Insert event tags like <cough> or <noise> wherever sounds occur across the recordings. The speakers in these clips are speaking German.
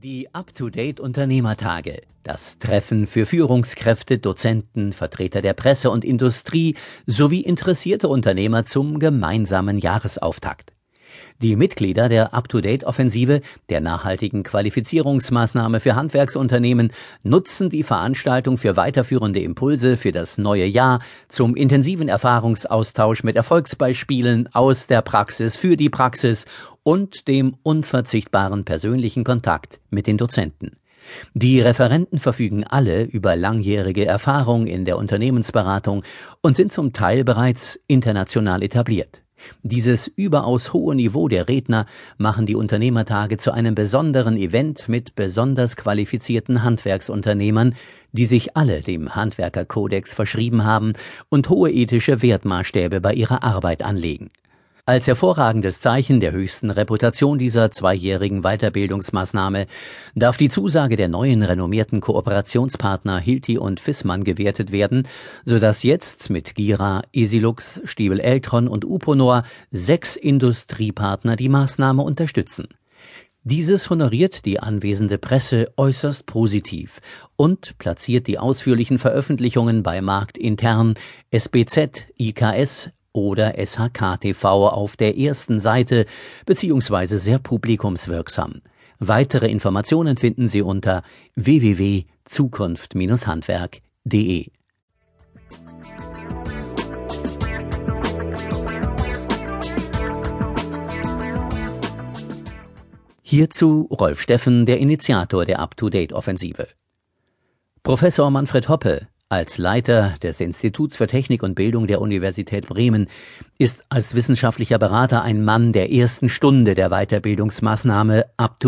Die Up-to-Date Unternehmertage. Das Treffen für Führungskräfte, Dozenten, Vertreter der Presse und Industrie sowie interessierte Unternehmer zum gemeinsamen Jahresauftakt. Die Mitglieder der Up-to-Date-Offensive, der nachhaltigen Qualifizierungsmaßnahme für Handwerksunternehmen, nutzen die Veranstaltung für weiterführende Impulse für das neue Jahr zum intensiven Erfahrungsaustausch mit Erfolgsbeispielen aus der Praxis für die Praxis und dem unverzichtbaren persönlichen Kontakt mit den Dozenten. Die Referenten verfügen alle über langjährige Erfahrung in der Unternehmensberatung und sind zum Teil bereits international etabliert. Dieses überaus hohe Niveau der Redner machen die Unternehmertage zu einem besonderen Event mit besonders qualifizierten Handwerksunternehmern, die sich alle dem Handwerkerkodex verschrieben haben und hohe ethische Wertmaßstäbe bei ihrer Arbeit anlegen. Als hervorragendes Zeichen der höchsten Reputation dieser zweijährigen Weiterbildungsmaßnahme darf die Zusage der neuen renommierten Kooperationspartner Hilti und Fissmann gewertet werden, so dass jetzt mit Gira, Esilux, Stiebel Eltron und Uponor sechs Industriepartner die Maßnahme unterstützen. Dieses honoriert die anwesende Presse äußerst positiv und platziert die ausführlichen Veröffentlichungen bei Marktintern, SBZ, IKS, oder SHK-TV auf der ersten Seite beziehungsweise sehr publikumswirksam. Weitere Informationen finden Sie unter www.zukunft-handwerk.de. Hierzu Rolf Steffen, der Initiator der Up-to-Date-Offensive. Professor Manfred Hoppe, als Leiter des Instituts für Technik und Bildung der Universität Bremen ist als wissenschaftlicher Berater ein Mann der ersten Stunde der Weiterbildungsmaßnahme Up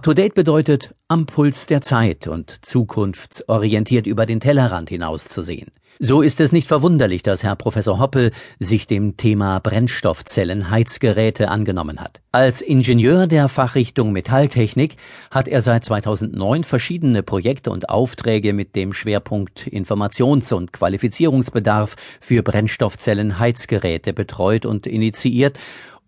to Date. Up to Date bedeutet am Puls der Zeit und zukunftsorientiert über den Tellerrand hinaus zu sehen. So ist es nicht verwunderlich, dass Herr Professor Hoppel sich dem Thema Brennstoffzellen-Heizgeräte angenommen hat. Als Ingenieur der Fachrichtung Metalltechnik hat er seit 2009 verschiedene Projekte und Aufträge mit dem Schwerpunkt Informations- und Qualifizierungsbedarf für Brennstoffzellen-Heizgeräte betreut und initiiert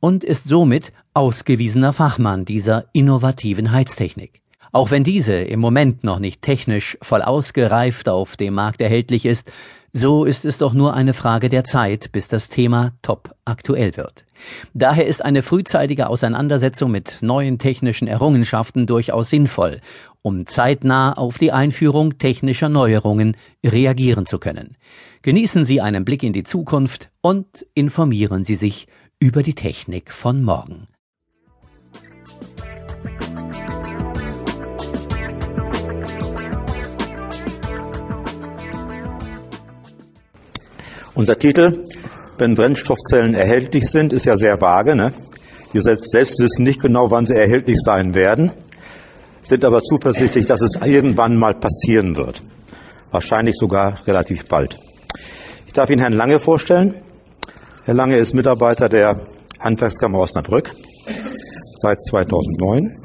und ist somit ausgewiesener Fachmann dieser innovativen Heiztechnik. Auch wenn diese im Moment noch nicht technisch voll ausgereift auf dem Markt erhältlich ist, so ist es doch nur eine Frage der Zeit, bis das Thema top aktuell wird. Daher ist eine frühzeitige Auseinandersetzung mit neuen technischen Errungenschaften durchaus sinnvoll, um zeitnah auf die Einführung technischer Neuerungen reagieren zu können. Genießen Sie einen Blick in die Zukunft und informieren Sie sich über die Technik von morgen. Unser Titel, wenn Brennstoffzellen erhältlich sind, ist ja sehr vage. Ne? Wir selbst, selbst wissen nicht genau, wann sie erhältlich sein werden, sind aber zuversichtlich, dass es irgendwann mal passieren wird. Wahrscheinlich sogar relativ bald. Ich darf Ihnen Herrn Lange vorstellen. Herr Lange ist Mitarbeiter der Handwerkskammer Osnabrück seit 2009.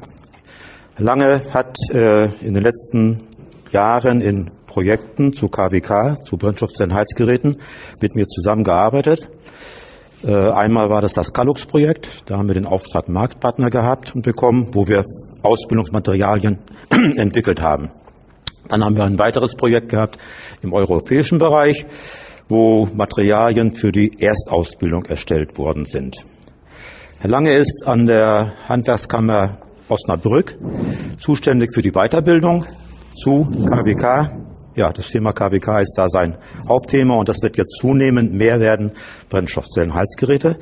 Herr Lange hat äh, in den letzten Jahren in Projekten zu KWK, zu Brennstoffzellenheizgeräten, mit mir zusammengearbeitet. Äh, einmal war das das Calux-Projekt, da haben wir den Auftrag Marktpartner gehabt und bekommen, wo wir Ausbildungsmaterialien <clears throat> entwickelt haben. Dann haben wir ein weiteres Projekt gehabt im europäischen Bereich, wo Materialien für die Erstausbildung erstellt worden sind. Herr Lange ist an der Handwerkskammer Osnabrück zuständig für die Weiterbildung zu KWK ja, das Thema KWK ist da sein Hauptthema und das wird jetzt zunehmend mehr werden, Brennstoffzellenheizgeräte.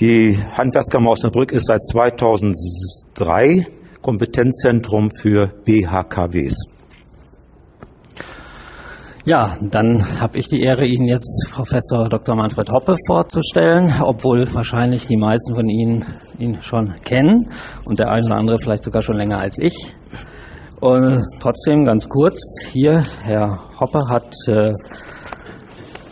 Die Handwerkskammer Osnabrück ist seit 2003 Kompetenzzentrum für BHKWs. Ja, dann habe ich die Ehre, Ihnen jetzt Professor Dr. Manfred Hoppe vorzustellen, obwohl wahrscheinlich die meisten von Ihnen ihn schon kennen und der eine oder andere vielleicht sogar schon länger als ich. Und trotzdem ganz kurz, hier, Herr Hopper hat, äh,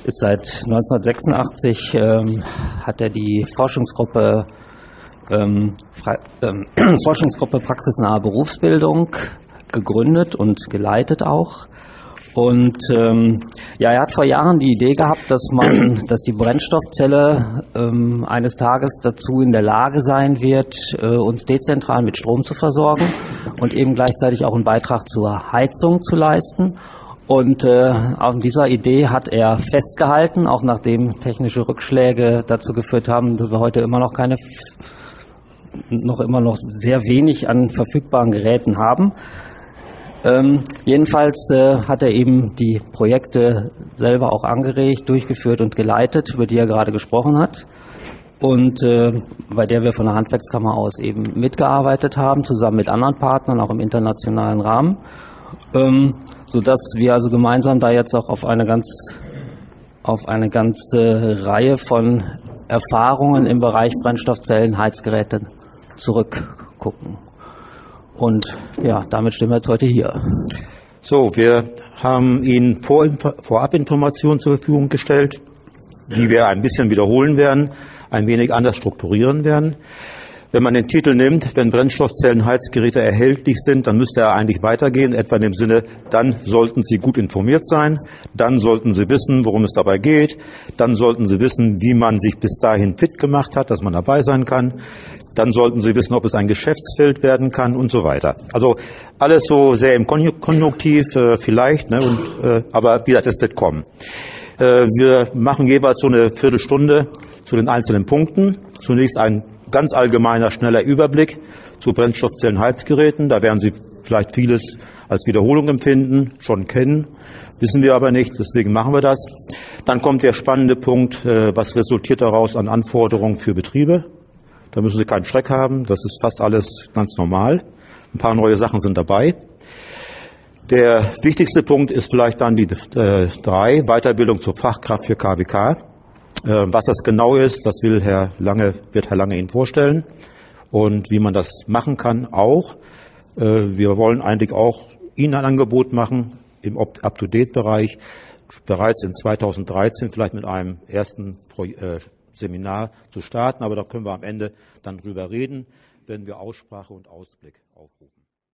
ist seit 1986, ähm, hat er die Forschungsgruppe, ähm, ähm, <clears throat> Forschungsgruppe Praxisnahe Berufsbildung gegründet und geleitet auch. Und ähm, ja, er hat vor Jahren die Idee gehabt, dass man, <clears throat> dass die Brennstoffzelle ähm, eines Tages dazu in der Lage sein wird, äh, uns dezentral mit Strom zu versorgen und eben gleichzeitig auch einen Beitrag zur Heizung zu leisten. Und äh, an dieser Idee hat er festgehalten, auch nachdem technische Rückschläge dazu geführt haben, dass wir heute immer noch keine, noch immer noch sehr wenig an verfügbaren Geräten haben. Ähm, jedenfalls äh, hat er eben die Projekte selber auch angeregt, durchgeführt und geleitet, über die er gerade gesprochen hat. Und äh, bei der wir von der Handwerkskammer aus eben mitgearbeitet haben, zusammen mit anderen Partnern, auch im internationalen Rahmen. Ähm, sodass wir also gemeinsam da jetzt auch auf eine ganz auf eine ganze Reihe von Erfahrungen im Bereich Brennstoffzellen, Heizgeräte zurückgucken. Und ja, damit stehen wir jetzt heute hier. So, wir haben Ihnen Vorabinformationen zur Verfügung gestellt, die wir ein bisschen wiederholen werden, ein wenig anders strukturieren werden. Wenn man den Titel nimmt, wenn Brennstoffzellenheizgeräte erhältlich sind, dann müsste er eigentlich weitergehen, etwa in dem Sinne, dann sollten Sie gut informiert sein, dann sollten Sie wissen, worum es dabei geht, dann sollten Sie wissen, wie man sich bis dahin fit gemacht hat, dass man dabei sein kann, dann sollten Sie wissen, ob es ein Geschäftsfeld werden kann und so weiter. Also alles so sehr im Konjunktiv äh, vielleicht, ne, und, äh, aber wie gesagt, es wird kommen. Äh, wir machen jeweils so eine Viertelstunde zu den einzelnen Punkten. Zunächst ein ganz allgemeiner, schneller Überblick zu Brennstoffzellenheizgeräten. Da werden Sie vielleicht vieles als Wiederholung empfinden, schon kennen, wissen wir aber nicht, deswegen machen wir das. Dann kommt der spannende Punkt, äh, was resultiert daraus an Anforderungen für Betriebe. Da müssen Sie keinen Schreck haben, das ist fast alles ganz normal. Ein paar neue Sachen sind dabei. Der wichtigste Punkt ist vielleicht dann die äh, drei, Weiterbildung zur Fachkraft für KWK. Äh, was das genau ist, das will Herr Lange, wird Herr Lange Ihnen vorstellen und wie man das machen kann auch. Äh, wir wollen eigentlich auch Ihnen ein Angebot machen im Up-to-Date-Bereich, bereits in 2013 vielleicht mit einem ersten äh, Seminar zu starten, aber da können wir am Ende dann drüber reden, wenn wir Aussprache und Ausblick aufrufen.